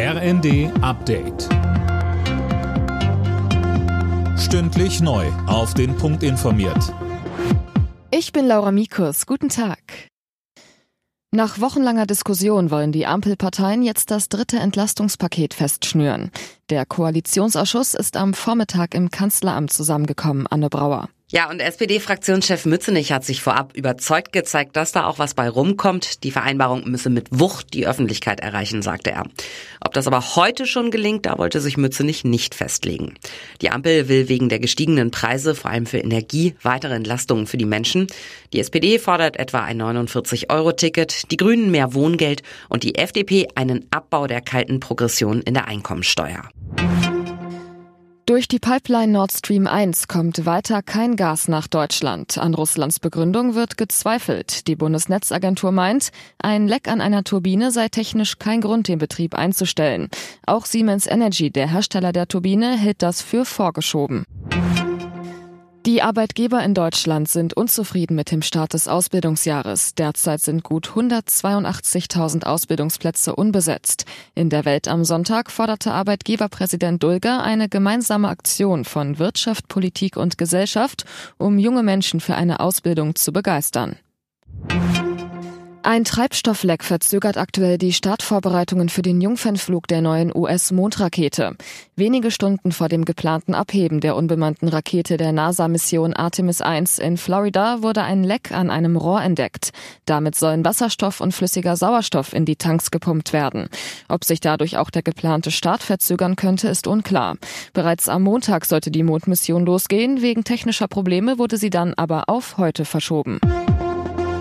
RND Update. Stündlich neu. Auf den Punkt informiert. Ich bin Laura Mikus. Guten Tag. Nach wochenlanger Diskussion wollen die Ampelparteien jetzt das dritte Entlastungspaket festschnüren. Der Koalitionsausschuss ist am Vormittag im Kanzleramt zusammengekommen, Anne Brauer. Ja, und SPD-Fraktionschef Mützenich hat sich vorab überzeugt gezeigt, dass da auch was bei rumkommt. Die Vereinbarung müsse mit Wucht die Öffentlichkeit erreichen, sagte er. Ob das aber heute schon gelingt, da wollte sich Mützenich nicht festlegen. Die Ampel will wegen der gestiegenen Preise, vor allem für Energie, weitere Entlastungen für die Menschen. Die SPD fordert etwa ein 49-Euro-Ticket, die Grünen mehr Wohngeld und die FDP einen Abbau der kalten Progression in der Einkommensteuer. Durch die Pipeline Nord Stream 1 kommt weiter kein Gas nach Deutschland. An Russlands Begründung wird gezweifelt. Die Bundesnetzagentur meint, ein Leck an einer Turbine sei technisch kein Grund, den Betrieb einzustellen. Auch Siemens Energy, der Hersteller der Turbine, hält das für vorgeschoben. Die Arbeitgeber in Deutschland sind unzufrieden mit dem Start des Ausbildungsjahres. Derzeit sind gut 182.000 Ausbildungsplätze unbesetzt. In der Welt am Sonntag forderte Arbeitgeberpräsident Dulger eine gemeinsame Aktion von Wirtschaft, Politik und Gesellschaft, um junge Menschen für eine Ausbildung zu begeistern. Ein Treibstoffleck verzögert aktuell die Startvorbereitungen für den Jungfernflug der neuen US-Mondrakete. Wenige Stunden vor dem geplanten Abheben der unbemannten Rakete der NASA-Mission Artemis 1 in Florida wurde ein Leck an einem Rohr entdeckt. Damit sollen Wasserstoff und flüssiger Sauerstoff in die Tanks gepumpt werden. Ob sich dadurch auch der geplante Start verzögern könnte, ist unklar. Bereits am Montag sollte die Mondmission losgehen. Wegen technischer Probleme wurde sie dann aber auf heute verschoben.